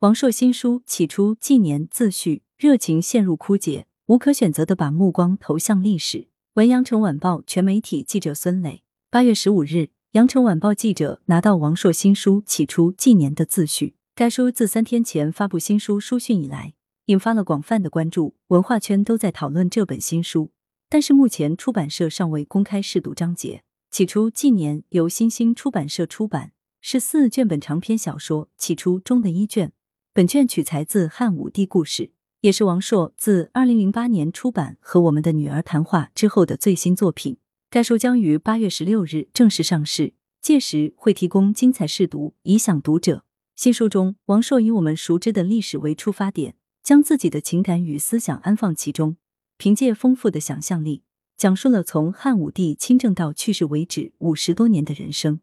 王朔新书起初纪年自序，热情陷入枯竭，无可选择的把目光投向历史。文阳城晚报全媒体记者孙磊，八月十五日，阳城晚报记者拿到王朔新书起初纪年的自序。该书自三天前发布新书书讯以来，引发了广泛的关注，文化圈都在讨论这本新书。但是目前出版社尚未公开试读章节。起初纪年由新兴出版社出版，是四卷本长篇小说《起初》中的一卷。本卷取材自汉武帝故事，也是王朔自二零零八年出版《和我们的女儿谈话》之后的最新作品。该书将于八月十六日正式上市，届时会提供精彩试读，以享读者。新书中，王朔以我们熟知的历史为出发点，将自己的情感与思想安放其中，凭借丰富的想象力，讲述了从汉武帝亲政到去世为止五十多年的人生，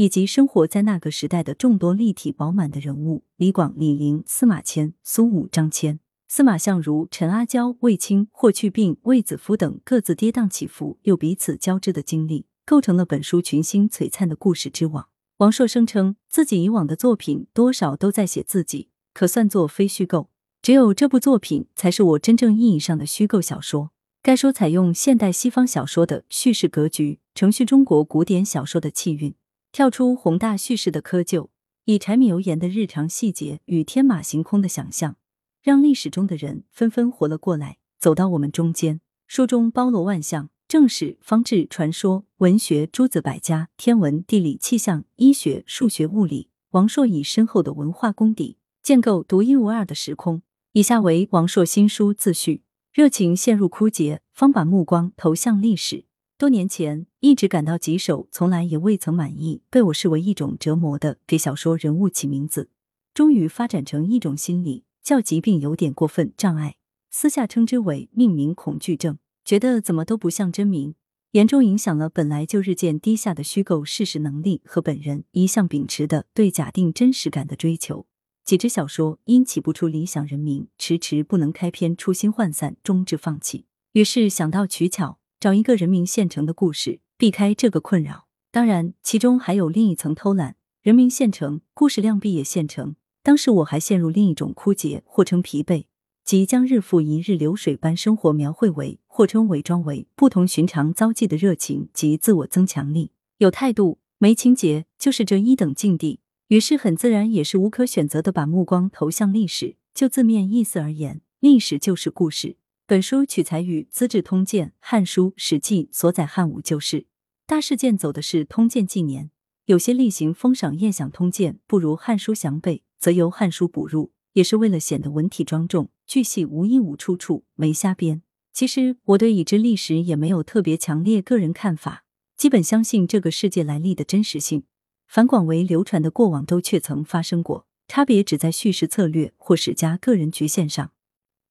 以及生活在那个时代的众多立体饱满的人物：李广、李陵、司马迁、苏武、张骞、司马相如、陈阿娇、卫青、霍去病、卫子夫等各自跌宕起伏又彼此交织的经历，构成了本书群星璀璨的故事之网。王朔声称，自己以往的作品多少都在写自己，可算作非虚构。只有这部作品才是我真正意义上的虚构小说。该书采用现代西方小说的叙事格局，承续中国古典小说的气韵，跳出宏大叙事的窠臼，以柴米油盐的日常细节与天马行空的想象，让历史中的人纷纷活了过来，走到我们中间。书中包罗万象。正史、方志、传说、文学、诸子百家、天文、地理、气象、医学、数学、物理。王朔以深厚的文化功底建构独一无二的时空。以下为王朔新书自序：热情陷入枯竭，方把目光投向历史。多年前，一直感到棘手，从来也未曾满意，被我视为一种折磨的给小说人物起名字，终于发展成一种心理，叫疾病有点过分，障碍，私下称之为命名恐惧症。觉得怎么都不像真名，严重影响了本来就日渐低下的虚构事实能力和本人一向秉持的对假定真实感的追求。几支小说因起不出理想人名，迟迟不能开篇，初心涣散，终至放弃。于是想到取巧，找一个人名现成的故事，避开这个困扰。当然，其中还有另一层偷懒：人名现成，故事量必也现成。当时我还陷入另一种枯竭，或称疲惫。即将日复一日流水般生活描绘为，或称伪装为不同寻常遭际的热情及自我增强力，有态度没情节，就是这一等境地。于是很自然，也是无可选择的把目光投向历史。就字面意思而言，历史就是故事。本书取材于《资治通鉴》《汉书》《史记》所载汉武旧事，大事件走的是通鉴纪年。有些例行封赏宴享通鉴不如《汉书》详备，则由《汉书》补入。也是为了显得文体庄重，句细无一无出处，没瞎编。其实我对已知历史也没有特别强烈个人看法，基本相信这个世界来历的真实性。凡广为流传的过往都确曾发生过，差别只在叙事策略或史家个人局限上。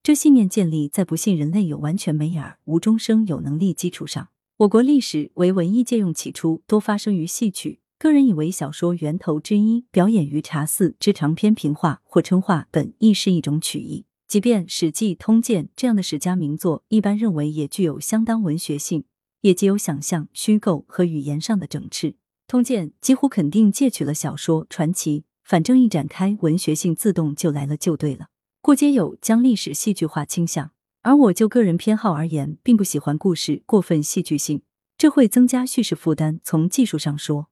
这信念建立在不信人类有完全没眼儿、无中生有能力基础上。我国历史为文艺借用起初多发生于戏曲。个人以为小说源头之一，表演于茶肆之长篇评话或称话本，亦是一种曲艺。即便《史记》《通鉴》这样的史家名作，一般认为也具有相当文学性，也极有想象、虚构和语言上的整饬。《通鉴》几乎肯定借取了小说传奇，反正一展开，文学性自动就来了，就对了。故皆有将历史戏剧化倾向，而我就个人偏好而言，并不喜欢故事过分戏剧性，这会增加叙事负担。从技术上说。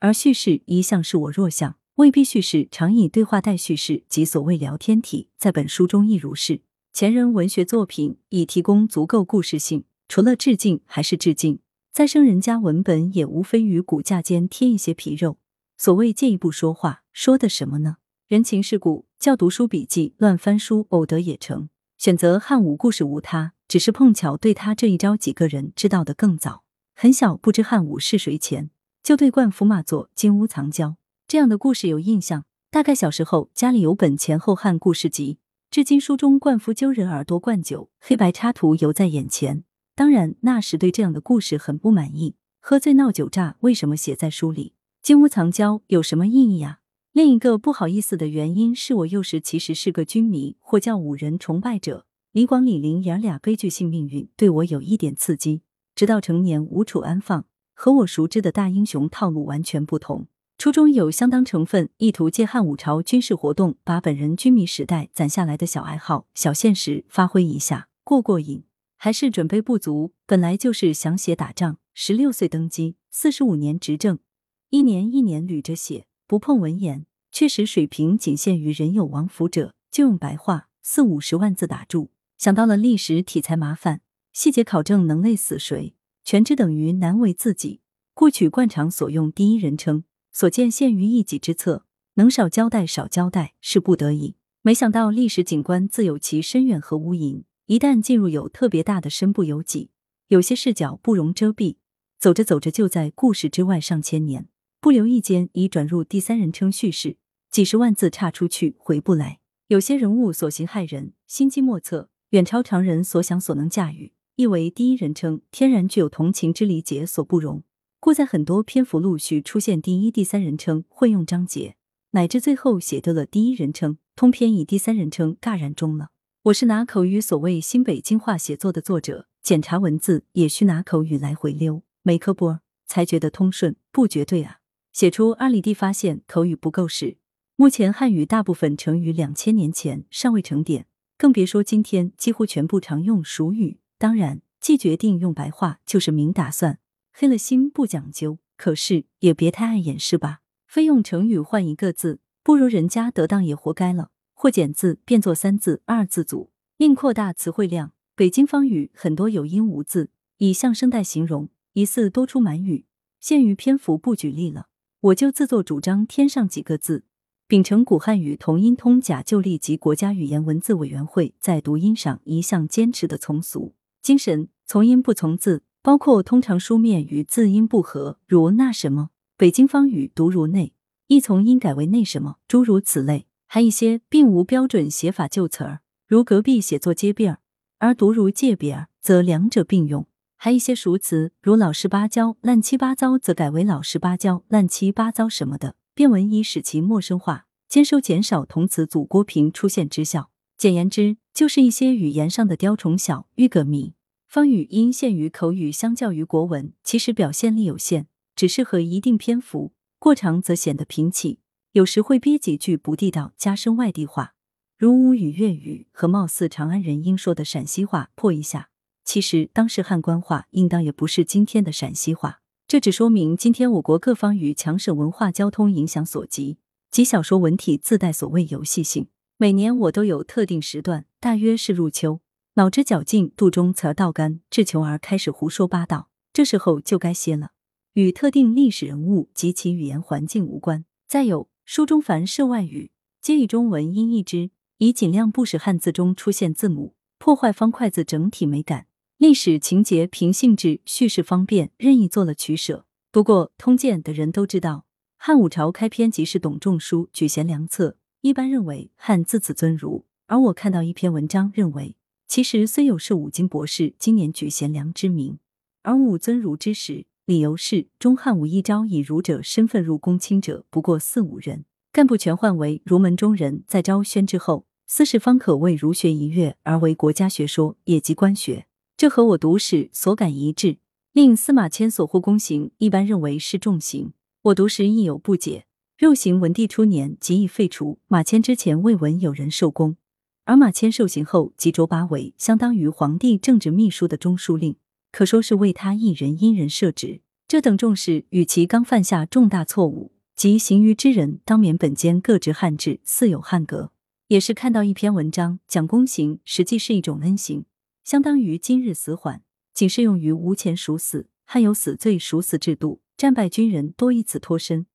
而叙事一向是我弱项，未必叙事常以对话代叙事，即所谓聊天体，在本书中亦如是。前人文学作品已提供足够故事性，除了致敬还是致敬。再生人家文本也无非于骨架间贴一些皮肉。所谓借一步说话，说的什么呢？人情世故，叫读书笔记，乱翻书，偶得也成。选择汉武故事无他，只是碰巧对他这一招，几个人知道的更早。很小不知汉武是谁前。就对灌夫骂作金屋藏娇这样的故事有印象，大概小时候家里有本前后汉故事集，至今书中灌夫揪人耳朵灌酒，黑白插图犹在眼前。当然那时对这样的故事很不满意，喝醉闹酒炸为什么写在书里？金屋藏娇有什么意义啊？另一个不好意思的原因是我幼时其实是个军迷，或叫武人崇拜者。李广、李陵爷俩悲剧性命运对我有一点刺激，直到成年无处安放。和我熟知的大英雄套路完全不同，初中有相当成分意图借汉武朝军事活动，把本人军迷时代攒下来的小爱好、小现实发挥一下，过过瘾。还是准备不足，本来就是想写打仗。十六岁登基，四十五年执政，一年一年捋着写，不碰文言，确实水平仅限于人有王府者，就用白话四五十万字打住。想到了历史题材麻烦，细节考证能累死谁？全知等于难为自己，故取惯常所用第一人称。所见限于一己之策，能少交代少交代是不得已。没想到历史景观自有其深远和无垠，一旦进入有特别大的身不由己，有些视角不容遮蔽，走着走着就在故事之外上千年，不留意间已转入第三人称叙事，几十万字差出去回不来。有些人物所行害人，心机莫测，远超常人所想所能驾驭，亦为第一人称天然具有同情之理解所不容。故在很多篇幅陆续出现第一、第三人称混用章节，乃至最后写得了第一人称，通篇以第三人称戛然终了。我是拿口语所谓新北京话写作的作者，检查文字也需拿口语来回溜，没科波才觉得通顺，不绝对啊。写出阿里地发现口语不够时，目前汉语大部分成语两千年前尚未成典，更别说今天几乎全部常用熟语。当然，既决定用白话，就是明打算。黑了心不讲究，可是也别太爱掩饰吧。非用成语换一个字，不如人家得当也活该了。或减字变作三字、二字组，另扩大词汇量。北京方语很多有音无字，以象声带形容，疑似多出满语。限于篇幅不举例了，我就自作主张添上几个字。秉承古汉语同音通假就例及国家语言文字委员会在读音上一向坚持的从俗精神，从音不从字。包括通常书面与字音不合，如那什么，北京方语读如内，亦从音改为内什么，诸如此类。还一些并无标准写法旧词儿，如隔壁写作街边儿，而读如界边儿，则两者并用。还一些熟词，如老实巴交、乱七八糟，则改为老实巴交、乱七八糟什么的。变文以使其陌生化，兼收减少同词组郭平出现之效。简言之，就是一些语言上的雕虫小玉个谜。方语因限于口语，相较于国文，其实表现力有限，只适合一定篇幅，过长则显得平起，有时会憋几句不地道，加深外地化，如吴语、粤语和貌似长安人应说的陕西话破一下。其实当时汉官话应当也不是今天的陕西话，这只说明今天我国各方与强省文化交通影响所及，及小说文体自带所谓游戏性。每年我都有特定时段，大约是入秋。脑汁绞尽，肚中词儿倒干，志求而开始胡说八道，这时候就该歇了。与特定历史人物及其语言环境无关。再有，书中凡涉外语，皆以中文音译之，以尽量不使汉字中出现字母，破坏方块字整体美感。历史情节凭性质叙事方便，任意做了取舍。不过，通鉴的人都知道，汉武朝开篇即是董仲舒举贤良策，一般认为汉自此尊儒。而我看到一篇文章，认为。其实虽有是五经博士今年举贤良之名，而武尊儒之时，理由是中汉武一朝以儒者身份入宫卿者不过四五人，干部全换为儒门中人。在昭宣之后，私事方可为儒学一跃而为国家学说，也即官学。这和我读史所感一致。令司马迁所获宫刑，一般认为是重刑。我读时亦有不解。肉刑文帝初年即已废除，马迁之前未闻有人受宫。而马迁受刑后，即擢拔为相当于皇帝政治秘书的中书令，可说是为他一人因人设职。这等重视，与其刚犯下重大错误，即行于之人当免本兼各职汉制，似有汉格。也是看到一篇文章讲宫刑，实际是一种恩刑，相当于今日死缓，仅适用于无钱赎死。汉有死罪赎死制度，战败军人多以此脱身，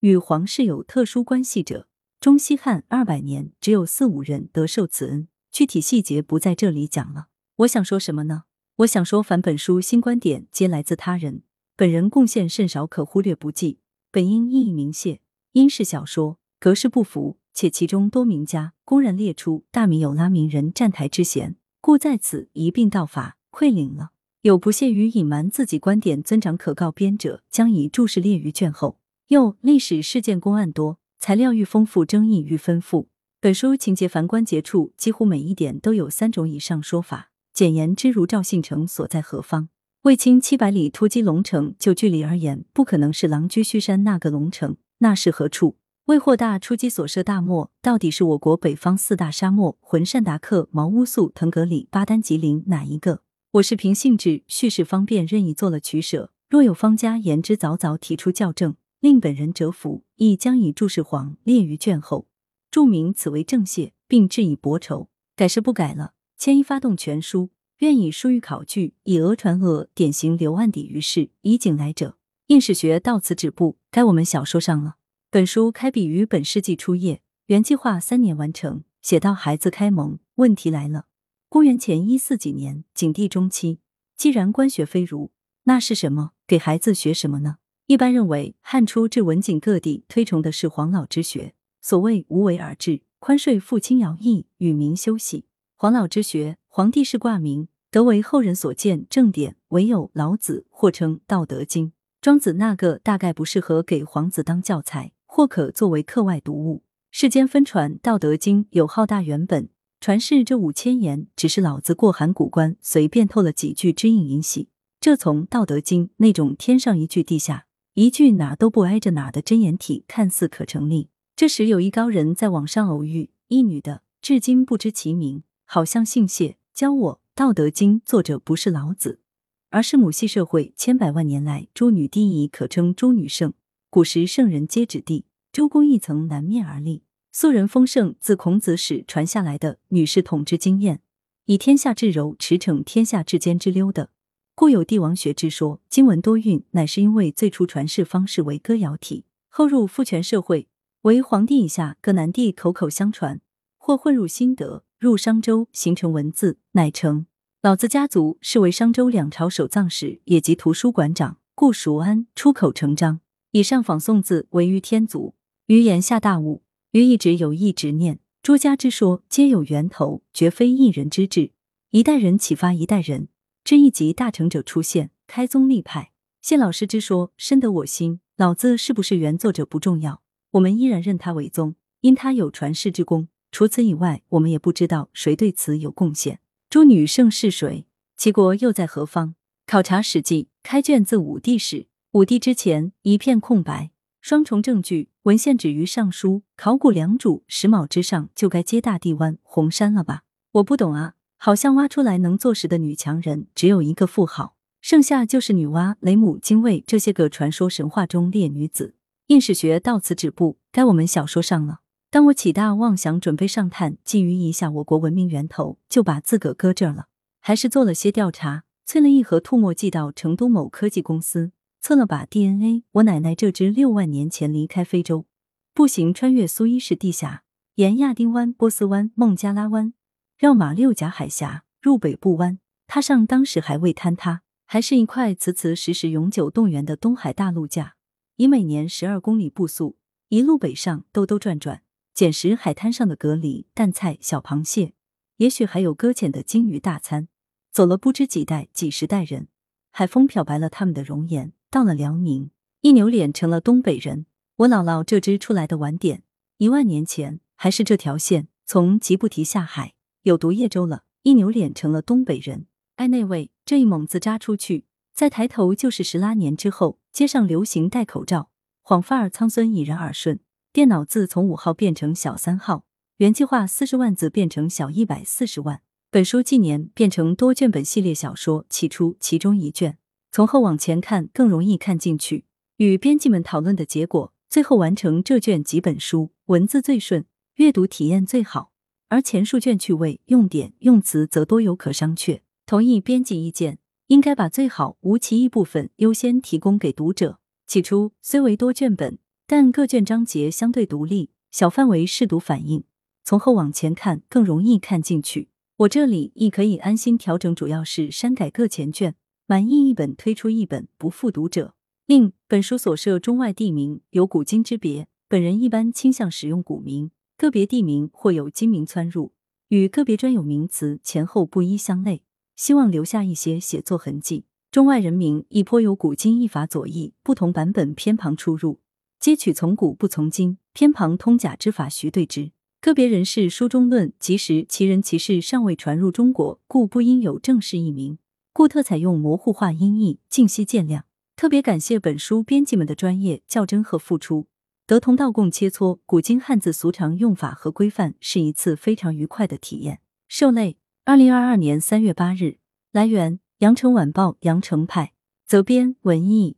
与皇室有特殊关系者。中西汉二百年，只有四五人得受此恩，具体细节不在这里讲了。我想说什么呢？我想说，凡本书新观点，皆来自他人，本人贡献甚少，可忽略不计。本应意义明谢，因是小说，格式不符，且其中多名家，公然列出大米有拉名人站台之嫌，故在此一并道法，愧领了。有不屑于隐瞒自己观点，尊长可告编者，将以注释列于卷后。又历史事件公案多。材料愈丰富，争议愈丰富。本书情节繁关节处，几乎每一点都有三种以上说法。简言之，如赵信城所在何方？卫青七百里突击龙城，就距离而言，不可能是狼居胥山那个龙城，那是何处？为霍大出击所涉大漠，到底是我国北方四大沙漠——浑善达克、毛乌素、腾格里、巴丹吉林哪一个？我是凭性质叙事方便，任意做了取舍。若有方家言之，凿凿提出校正，令本人折服，亦将以注释黄列于卷后，注明此为正谢，并致以薄酬。改是不改了。迁一发动全书，愿以书与考据，以讹传讹，典型留案底于世，以警来者。应史学到此止步，该我们小说上了。本书开笔于本世纪初叶，原计划三年完成，写到孩子开蒙。问题来了，公元前一四几年，景帝中期，既然官学非儒，那是什么？给孩子学什么呢？一般认为，汉初至文景各地推崇的是黄老之学。所谓无为而治，宽税赋轻徭役，与民休息。黄老之学，皇帝是挂名，得为后人所见正典，唯有老子或称《道德经》。庄子那个大概不适合给皇子当教材，或可作为课外读物。世间分传《道德经》有浩大原本，传世这五千言，只是老子过函谷关，随便透了几句知应引喜。这从《道德经》那种天上一句地下一句哪都不挨着哪的真言体，看似可成立。这时有一高人在网上偶遇一女的，至今不知其名，好像姓谢，教我《道德经》作者不是老子。而是母系社会千百万年来，诸女第一可称诸女圣。古时圣人皆指地，周公一层南面而立。素人丰盛，自孔子始传下来的女士统治经验，以天下至柔，驰骋天下至坚之溜的，故有帝王学之说。经文多韵，乃是因为最初传世方式为歌谣体，后入父权社会，为皇帝以下各男帝口口相传，或混入新德，入商周，形成文字，乃成。老子家族是为商周两朝守藏史，也即图书馆长，故熟谙出口成章。以上仿宋字为于天足，于言下大悟，于一直有一执念。诸家之说皆有源头，绝非一人之志。一代人启发一代人，至一级大成者出现，开宗立派。谢老师之说深得我心。老子是不是原作者不重要，我们依然认他为宗，因他有传世之功。除此以外，我们也不知道谁对此有贡献。诸女圣是谁？齐国又在何方？考察《史记》，开卷自武帝始，武帝之前一片空白。双重证据，文献止于尚书，考古良渚、石卯之上，就该接大地湾、红山了吧？我不懂啊，好像挖出来能坐实的女强人只有一个妇好，剩下就是女娲、雷姆、精卫这些个传说神话中烈女子。应史学到此止步，该我们小说上了。当我起大妄想，准备上探觊觎一下我国文明源头，就把自个搁这儿了。还是做了些调查，催了一盒吐沫寄到成都某科技公司，测了把 DNA。我奶奶这只六万年前离开非洲，步行穿越苏伊士地峡，沿亚丁湾、波斯湾、孟加拉湾，绕马六甲海峡，入北部湾，踏上当时还未坍塌，还是一块磁磁时时永久动员的东海大陆架，以每年十二公里步速，一路北上，兜兜转转。捡拾海滩上的蛤蜊、淡菜、小螃蟹，也许还有搁浅的鲸鱼大餐。走了不知几代、几十代人，海风漂白了他们的容颜。到了辽宁，一扭脸成了东北人。我姥姥这只出来的晚点，一万年前还是这条线，从吉布提下海，有毒叶州了。一扭脸成了东北人。哎，那位，这一猛子扎出去，再抬头就是十拉年之后，街上流行戴口罩，晃发儿苍孙已然耳顺。电脑字从五号变成小三号，原计划四十万字变成小一百四十万。本书纪年变成多卷本系列小说，起初其中一卷，从后往前看更容易看进去。与编辑们讨论的结果，最后完成这卷几本书，文字最顺，阅读体验最好。而前数卷趣味、用典、用词则多有可商榷。同意编辑意见，应该把最好无歧义部分优先提供给读者。起初虽为多卷本。但各卷章节相对独立，小范围试读反应，从后往前看更容易看进去。我这里亦可以安心调整，主要是删改各前卷，满意一本推出一本，不负读者。另本书所涉中外地名有古今之别，本人一般倾向使用古名，个别地名或有今名窜入，与个别专有名词前后不一相类，希望留下一些写作痕迹。中外人名亦颇有古今译法左翼，不同版本偏旁出入。皆取从古不从今，偏旁通假之法，徐对之。个别人士书中论，即时其人其事尚未传入中国，故不应有正式译名，故特采用模糊化音译，尽息见谅。特别感谢本书编辑们的专业、较真和付出，得同道共切磋古今汉字俗常用法和规范，是一次非常愉快的体验。受累，二零二二年三月八日。来源：羊城晚报羊城派，责编：文艺。